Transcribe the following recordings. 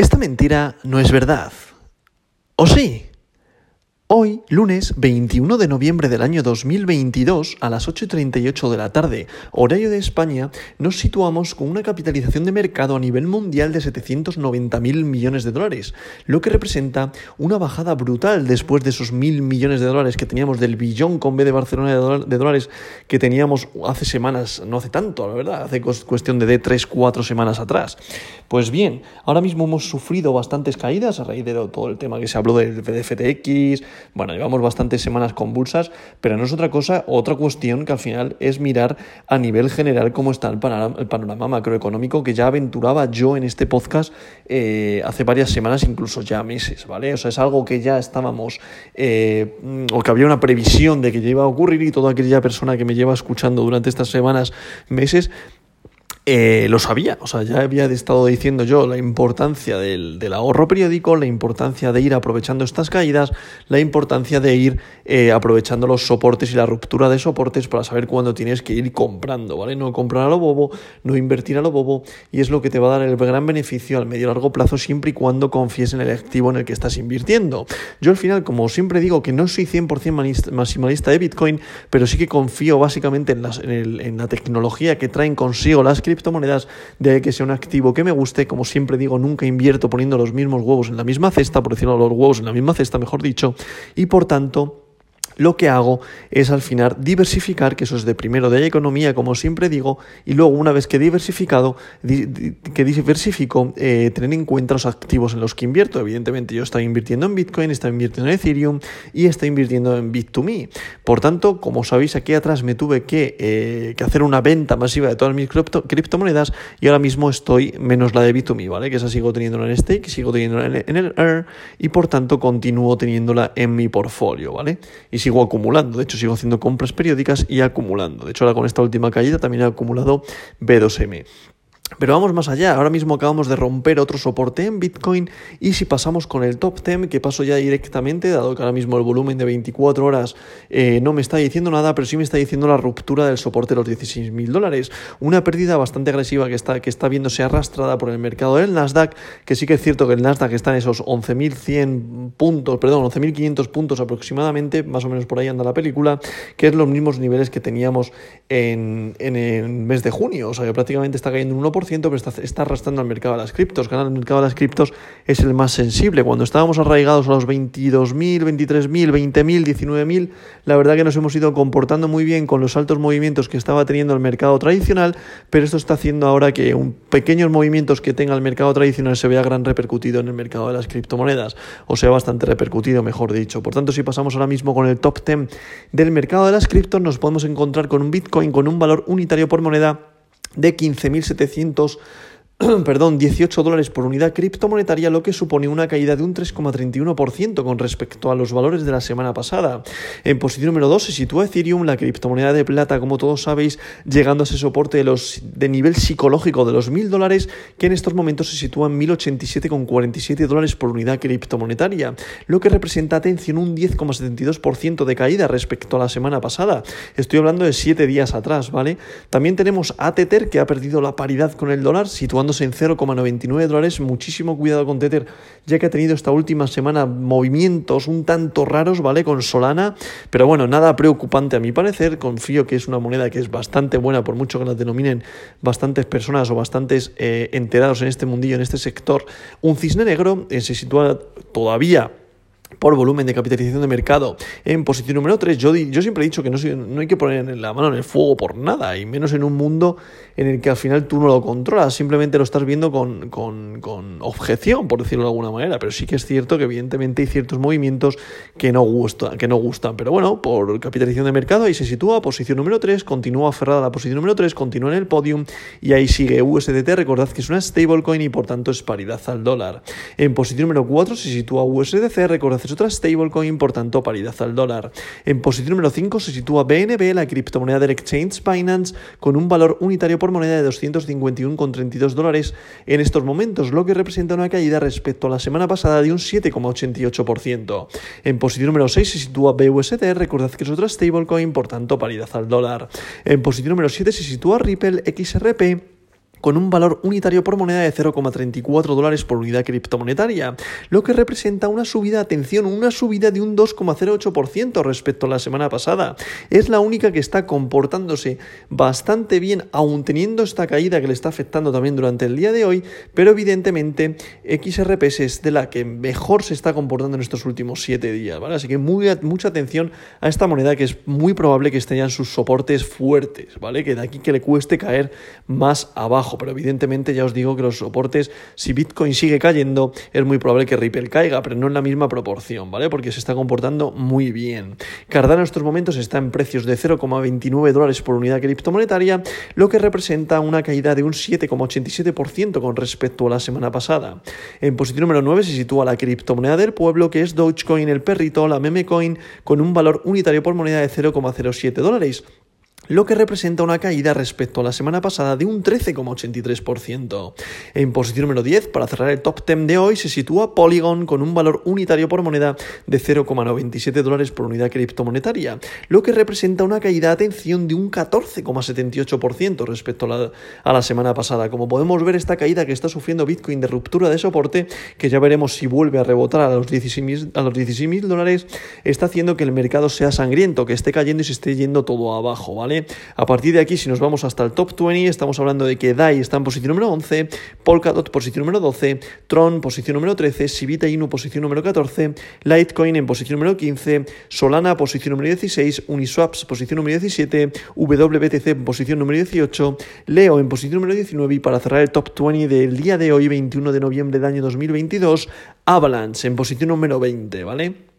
Esta mentira no es verdad. ¿O sí? Hoy, lunes 21 de noviembre del año 2022, a las 8.38 de la tarde, horario de España, nos situamos con una capitalización de mercado a nivel mundial de 790.000 millones de dólares, lo que representa una bajada brutal después de esos mil millones de dólares que teníamos del billón con B de Barcelona de dólares que teníamos hace semanas, no hace tanto, la verdad, hace cuestión de, de 3, 4 semanas atrás. Pues bien, ahora mismo hemos sufrido bastantes caídas a raíz de todo el tema que se habló del FTX, bueno, llevamos bastantes semanas convulsas, pero no es otra cosa, otra cuestión que al final es mirar a nivel general cómo está el panorama, macroeconómico que ya aventuraba yo en este podcast eh, hace varias semanas, incluso ya meses, ¿vale? O sea, es algo que ya estábamos, eh, o que había una previsión de que ya iba a ocurrir y toda aquella persona que me lleva escuchando durante estas semanas, meses, eh, lo sabía, o sea, ya había estado diciendo yo la importancia del, ahorro periódico, la importancia de ir aprovechando estas caídas, la importancia de ir eh, aprovechando los soportes y la ruptura de soportes para saber cuándo tienes que ir comprando, ¿vale? No comprar a lo bobo, no invertir a lo bobo, y es lo que te va a dar el gran beneficio al medio y largo plazo siempre y cuando confíes en el activo en el que estás invirtiendo. Yo al final, como siempre digo, que no soy 100% maximalista de Bitcoin, pero sí que confío básicamente en, en la tecnología que traen consigo las criptomonedas, de que sea un activo que me guste. Como siempre digo, nunca invierto poniendo los mismos huevos en la misma cesta, por decirlo, los huevos en la misma cesta, mejor dicho, y por tanto lo que hago es al final diversificar, que eso es de primero de economía, como siempre digo, y luego una vez que diversificado, que diversifico, eh, tener en cuenta los activos en los que invierto. Evidentemente yo estoy invirtiendo en Bitcoin, estoy invirtiendo en Ethereum y estoy invirtiendo en Bit2Me. Por tanto, como sabéis, aquí atrás me tuve que, eh, hacer una venta masiva de todas mis criptomonedas y ahora mismo estoy menos la de Bit2Me, ¿vale? Que esa sigo teniéndola en stake, sigo teniéndola en, el Air y por tanto continúo teniéndola en mi portfolio, ¿vale? Y si sigo acumulando. De hecho, sigo haciendo compras periódicas y acumulando. De hecho, ahora con esta última caída también he acumulado B2M. Pero vamos más allá, ahora mismo acabamos de romper otro soporte en Bitcoin y si pasamos con el top 10, que paso ya directamente, dado que ahora mismo el volumen de 24 horas eh, no me está diciendo nada, pero sí me está diciendo la ruptura del soporte de los 16.000 dólares. Una pérdida bastante agresiva que está, que está viéndose arrastrada por el mercado del Nasdaq, que sí que es cierto que el Nasdaq está en esos 11.100 puntos, perdón, 11.500 puntos aproximadamente, más o menos por ahí anda la película, que es los mismos niveles que teníamos en, en el mes de junio, o sea que prácticamente está cayendo un 1% pero está, arrastrando al mercado de las criptos. Que el mercado de las criptos es el más sensible. Cuando estábamos arraigados a los 22.000, 23.000, 20.000, 19.000, la verdad que nos hemos ido comportando muy bien con los altos movimientos que estaba teniendo el mercado tradicional, pero esto está haciendo ahora que un pequeños movimientos que tenga el mercado tradicional se vea gran repercutido en el mercado de las criptomonedas, o sea, bastante repercutido, mejor dicho. Por tanto, si pasamos ahora mismo con el top 10 del mercado de las criptos, nos podemos encontrar con un Bitcoin con un valor unitario por moneda de 15.700 perdón, 18 dólares por unidad criptomonetaria, lo que supone una caída de un 3,31% con respecto a los valores de la semana pasada. En posición número 2 se sitúa Ethereum, la criptomoneda de plata, como todos sabéis, llegando a ese soporte de, los, de nivel psicológico de los 1.000 dólares, que en estos momentos se sitúa en 1.087,47 dólares por unidad criptomonetaria, lo que representa, atención, un 10,72% de caída respecto a la semana pasada. Estoy hablando de 7 días atrás, ¿vale? También tenemos a Tether, que ha perdido la paridad con el dólar, situando en 0,99 dólares. Muchísimo cuidado con Tether, ya que ha tenido esta última semana movimientos un tanto raros, ¿vale? Con Solana, pero bueno, nada preocupante a mi parecer. Confío que es una moneda que es bastante buena, por mucho que la denominen bastantes personas o bastantes eh, enterados en este mundillo, en este sector. Un cisne negro eh, se sitúa todavía por volumen de capitalización de mercado en posición número 3. Yo, yo siempre he dicho que no, no hay que poner la mano en el fuego por nada, y menos en un mundo en el que al final tú no lo controlas, simplemente lo estás viendo con, con, con objeción, por decirlo de alguna manera. Pero sí que es cierto que evidentemente hay ciertos movimientos que no, gustan, que no gustan. Pero bueno, por capitalización de mercado ahí se sitúa, posición número 3, continúa aferrada a la posición número 3, continúa en el podium y ahí sigue USDT. Recordad que es una stablecoin y por tanto es paridad al dólar. En posición número 4 se sitúa USDC, recordad es otra stablecoin, por tanto paridad al dólar. En posición número 5 se sitúa BNB, la criptomoneda del exchange Binance, con un valor unitario por moneda de 251,32 dólares en estos momentos, lo que representa una caída respecto a la semana pasada de un 7,88%. En posición número 6 se sitúa BUSD, recordad que es otra stablecoin, por tanto paridad al dólar. En posición número 7 se sitúa Ripple XRP con un valor unitario por moneda de 0,34 dólares por unidad criptomonetaria, lo que representa una subida, atención, una subida de un 2,08% respecto a la semana pasada. Es la única que está comportándose bastante bien, aun teniendo esta caída que le está afectando también durante el día de hoy, pero evidentemente XRPS es de la que mejor se está comportando en estos últimos 7 días. Así que mucha atención a esta moneda que es muy probable que esté ya en sus soportes fuertes, ¿vale? Que de aquí que le cueste caer más abajo pero evidentemente ya os digo que los soportes, si Bitcoin sigue cayendo, es muy probable que Ripple caiga, pero no en la misma proporción, ¿vale? Porque se está comportando muy bien. Cardano en estos momentos está en precios de 0,29 dólares por unidad criptomonetaria, lo que representa una caída de un 7,87% con respecto a la semana pasada. En posición número 9 se sitúa la criptomoneda del pueblo, que es Dogecoin, el perrito, la meme coin, con un valor unitario por moneda de 0,07 dólares lo que representa una caída respecto a la semana pasada de un 13,83%. En posición número 10, para cerrar el top 10 de hoy, se sitúa Polygon con un valor unitario por moneda de 0,97 dólares por unidad criptomonetaria, lo que representa una caída, atención, de un 14,78% respecto a la, a la semana pasada. Como podemos ver, esta caída que está sufriendo Bitcoin de ruptura de soporte, que ya veremos si vuelve a rebotar a los 16.000 dólares, está haciendo que el mercado sea sangriento, que esté cayendo y se esté yendo todo abajo, ¿vale? A partir de aquí, si nos vamos hasta el top 20, estamos hablando de que DAI está en posición número 11, Polkadot posición número 12, Tron posición número 13, Sivita Inu posición número 14, Litecoin en posición número 15, Solana posición número 16, Uniswaps posición número 17, WBTC en posición número 18, Leo en posición número 19 y para cerrar el top 20 del día de hoy, 21 de noviembre del año 2022, Avalanche en posición número 20, ¿vale?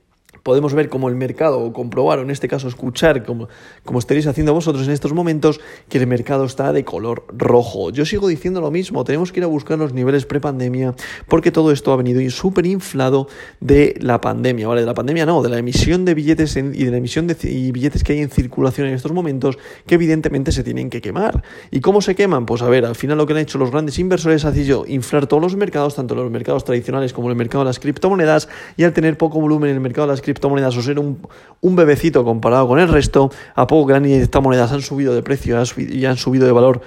Podemos ver como el mercado, o comprobar, o en este caso escuchar, como, como estaréis haciendo vosotros en estos momentos, que el mercado está de color rojo. Yo sigo diciendo lo mismo, tenemos que ir a buscar los niveles prepandemia, porque todo esto ha venido súper inflado de la pandemia, ¿vale? De la pandemia no, de la emisión de billetes y de la emisión de billetes que hay en circulación en estos momentos, que evidentemente se tienen que quemar. ¿Y cómo se queman? Pues a ver, al final lo que han hecho los grandes inversores ha sido inflar todos los mercados, tanto los mercados tradicionales como el mercado de las criptomonedas, y al tener poco volumen en el mercado de las criptomonedas, criptomonedas o ser un, un bebecito comparado con el resto, a poco que estas monedas han subido de precio y han subido de valor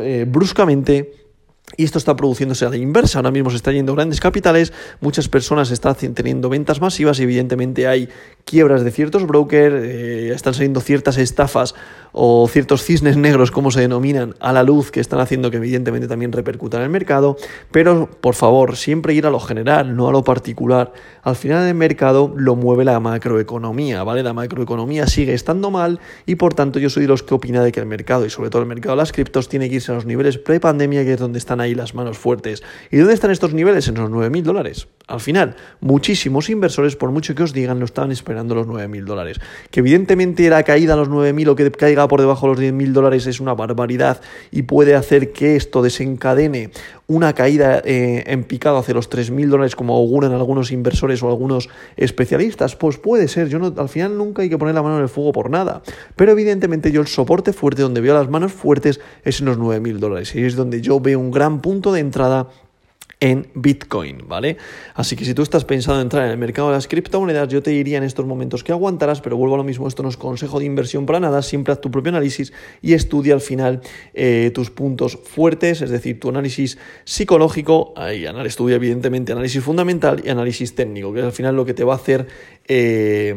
eh, bruscamente, y esto está produciéndose a la inversa. Ahora mismo se están yendo grandes capitales, muchas personas están teniendo ventas masivas y evidentemente hay quiebras de ciertos brokers, eh, están saliendo ciertas estafas o ciertos cisnes negros, como se denominan, a la luz, que están haciendo que evidentemente también repercutan en el mercado. Pero, por favor, siempre ir a lo general, no a lo particular. Al final del mercado lo mueve la macroeconomía, ¿vale? La macroeconomía sigue estando mal y, por tanto, yo soy de los que opina de que el mercado, y sobre todo el mercado de las criptos, tiene que irse a los niveles pre-pandemia, que es donde están ahí las manos fuertes. ¿Y dónde están estos niveles? En los 9.000 dólares. Al final, muchísimos inversores, por mucho que os digan, lo estaban esperando los 9.000 dólares. Que evidentemente la caída a los 9.000 o que caiga por debajo de los 10.000 dólares es una barbaridad y puede hacer que esto desencadene una caída eh, en picado hacia los 3.000 dólares como auguran algunos inversores o algunos especialistas. Pues puede ser, yo no, al final nunca hay que poner la mano en el fuego por nada. Pero evidentemente yo el soporte fuerte, donde veo las manos fuertes, es en los 9.000 dólares. Y es donde yo veo un gran punto de entrada en Bitcoin, ¿vale? Así que si tú estás pensando en entrar en el mercado de las criptomonedas, yo te diría en estos momentos que aguantarás, pero vuelvo a lo mismo, esto no es consejo de inversión para nada, siempre haz tu propio análisis y estudia al final eh, tus puntos fuertes, es decir, tu análisis psicológico, ahí estudia evidentemente análisis fundamental y análisis técnico, que es al final lo que te va a hacer eh,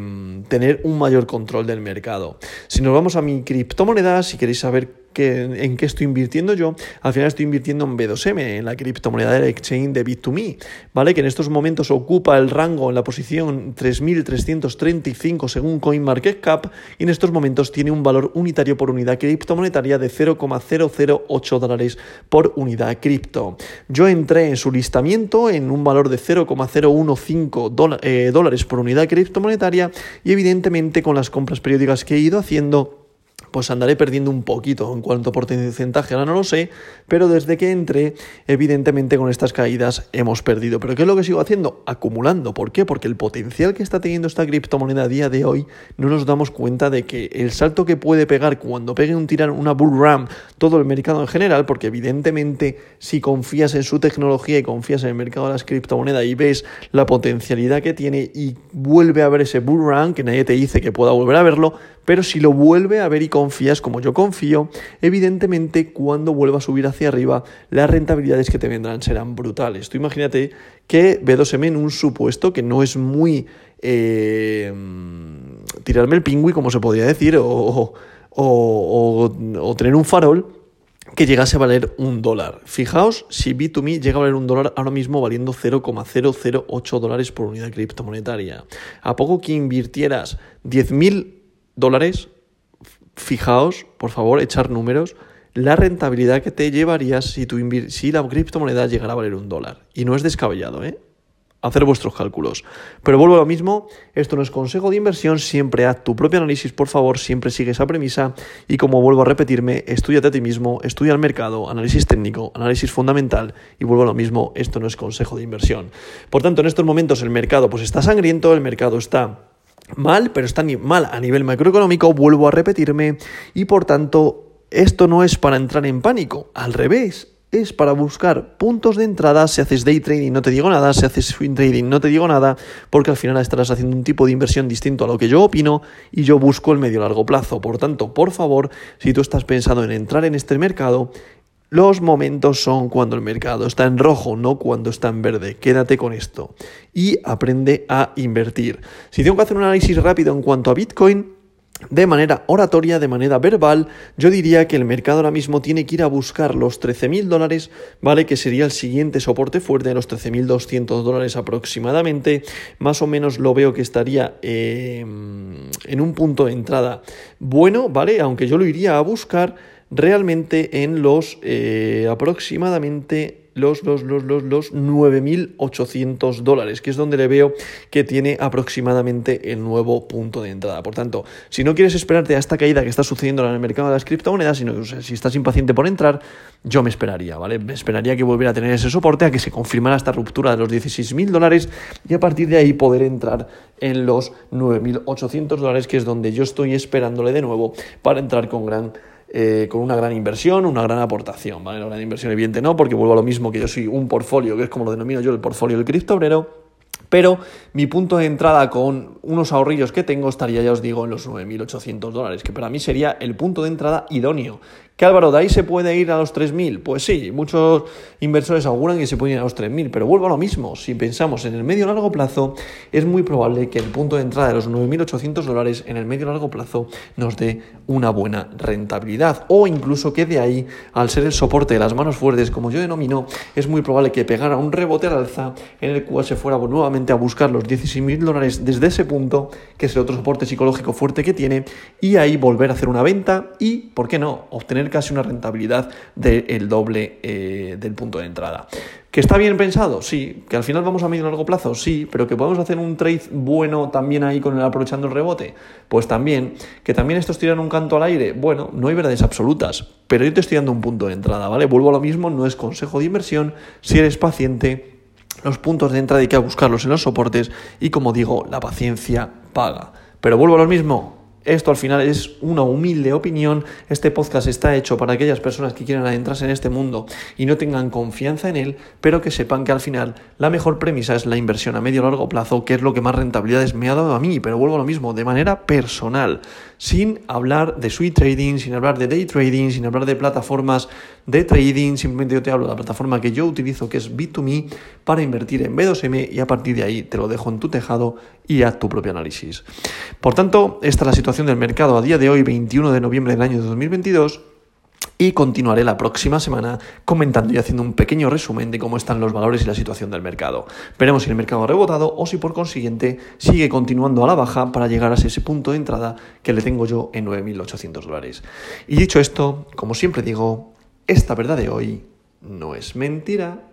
tener un mayor control del mercado. Si nos vamos a mi criptomoneda, si queréis saber en qué estoy invirtiendo yo, al final estoy invirtiendo en B2M, en la criptomoneda del exchange de Bit2Me, ¿vale? Que en estos momentos ocupa el rango en la posición 3.335 según CoinMarketCap y en estos momentos tiene un valor unitario por unidad criptomonetaria de 0,008 dólares por unidad cripto. Yo entré en su listamiento en un valor de 0,015 eh, dólares por unidad criptomonetaria y evidentemente con las compras periódicas que he ido haciendo pues andaré perdiendo un poquito en cuanto a porcentaje, ahora no lo sé, pero desde que entré, evidentemente con estas caídas hemos perdido. ¿Pero qué es lo que sigo haciendo? Acumulando. ¿Por qué? Porque el potencial que está teniendo esta criptomoneda a día de hoy, no nos damos cuenta de que el salto que puede pegar cuando pegue un tirán, una bull ram, todo el mercado en general, porque evidentemente si confías en su tecnología y confías en el mercado de las criptomonedas y ves la potencialidad que tiene y vuelve a ver ese bull run, que nadie te dice que pueda volver a verlo, pero si lo vuelve a ver y confías como yo confío, evidentemente cuando vuelva a subir hacia arriba, las rentabilidades que te vendrán serán brutales. Tú imagínate que B2M en un supuesto que no es muy eh, tirarme el pingüi, como se podría decir, o, tener un farol, que llegase a valer un dólar. Fijaos si B2Me llega a valer un dólar ahora mismo valiendo 0,008 dólares por unidad criptomonetaria. A poco que invirtieras 10.000 dólares, fijaos, por favor, echar números, la rentabilidad que te llevarías si, tu si la criptomoneda llegara a valer un dólar. Y no es descabellado, ¿eh? hacer vuestros cálculos. Pero vuelvo a lo mismo, esto no es consejo de inversión, siempre haz tu propio análisis, por favor, siempre sigue esa premisa y como vuelvo a repetirme, estudiate a ti mismo, estudia el mercado, análisis técnico, análisis fundamental y vuelvo a lo mismo, esto no es consejo de inversión. Por tanto, en estos momentos el mercado pues está sangriento, el mercado está mal, pero está mal a nivel macroeconómico, vuelvo a repetirme y por tanto esto no es para entrar en pánico, al revés, es para buscar puntos de entrada. Si haces day trading no te digo nada, si haces swing trading no te digo nada, porque al final estarás haciendo un tipo de inversión distinto a lo que yo opino y yo busco el medio largo plazo. Por tanto, por favor, si tú estás pensando en entrar en este mercado, los momentos son cuando el mercado está en rojo, no cuando está en verde. Quédate con esto y aprende a invertir. Si tengo que hacer un análisis rápido en cuanto a Bitcoin, de manera oratoria, de manera verbal, yo diría que el mercado ahora mismo tiene que ir a buscar los 13.000 dólares, ¿vale? Que sería el siguiente soporte fuerte, los 13.200 dólares aproximadamente. Más o menos lo veo que estaría em, en un punto de entrada bueno, ¿vale? Aunque yo lo iría a buscar realmente en los eh, aproximadamente los, los, los, los, los 9.800 dólares, que es donde le veo que tiene aproximadamente el nuevo punto de entrada. Por tanto, si no quieres esperarte a esta caída que está sucediendo en el mercado de las criptomonedas, sino si estás impaciente por entrar, yo me esperaría, ¿vale? Me esperaría que volviera a tener ese soporte, a que se confirmara esta ruptura de los 16.000 dólares y a partir de ahí poder entrar en los 9.800 dólares, que es donde yo estoy esperándole de nuevo para entrar con gran eh, con una gran inversión, una gran aportación. ¿vale? La gran inversión evidente no, porque vuelvo a lo mismo que yo soy un portfolio, que es como lo denomino yo el portfolio del criptobrero, pero mi punto de entrada con unos ahorrillos que tengo estaría, ya os digo, en los 9.800 dólares, que para mí sería el punto de entrada idóneo. ¿Que Álvaro, de ahí se puede ir a los 3.000? Pues sí, muchos inversores auguran que se pueden ir a los 3.000, pero vuelvo a lo mismo. Si pensamos en el medio largo plazo, es muy probable que el punto de entrada de los 9.800 dólares en el medio largo plazo nos dé una buena rentabilidad. O incluso que de ahí, al ser el soporte de las manos fuertes, como yo denomino, es muy probable que pegara un rebote al alza en el cual se fuera nuevamente a buscar los 16.000 dólares desde ese punto, que es el otro soporte psicológico fuerte que tiene, y ahí volver a hacer una venta y, ¿por qué no?, obtener casi una rentabilidad del doble eh, del punto de entrada. ¿Que está bien pensado? Sí. ¿Que al final vamos a medio largo plazo? Sí. ¿Pero que podemos hacer un trade bueno también ahí con el aprovechando el rebote? Pues también. ¿Que también estos tiran un canto al aire? Bueno, no hay verdades absolutas, pero yo te estoy dando un punto de entrada, ¿vale? Vuelvo a lo mismo, no es consejo de inversión. Si eres paciente, los puntos de entrada hay que buscarlos en los soportes y como digo, la paciencia paga. Pero vuelvo a lo mismo, esto al final es una humilde opinión. Este podcast está hecho para aquellas personas que quieran adentrarse en este mundo y no tengan confianza en él, pero que sepan que al final la mejor premisa es la inversión a medio largo plazo, que es lo que más rentabilidades me ha dado a mí. Pero vuelvo a lo mismo, de manera personal, sin hablar de sweet trading, sin hablar de day trading, sin hablar de plataformas de trading. Simplemente yo te hablo de la plataforma que yo utilizo, que es Bit2Me, para invertir en B2M y a partir de ahí te lo dejo en tu tejado y haz tu propio análisis. Por tanto, esta es la situación del mercado a día de hoy, 21 de noviembre del año 2022. Y continuaré la próxima semana comentando y haciendo un pequeño resumen de cómo están los valores y la situación del mercado. Veremos si el mercado ha rebotado o si por consiguiente sigue continuando a la baja para llegar a ese punto de entrada que le tengo yo en 9.800 dólares. Y dicho esto, como siempre digo, esta verdad de hoy no es mentira.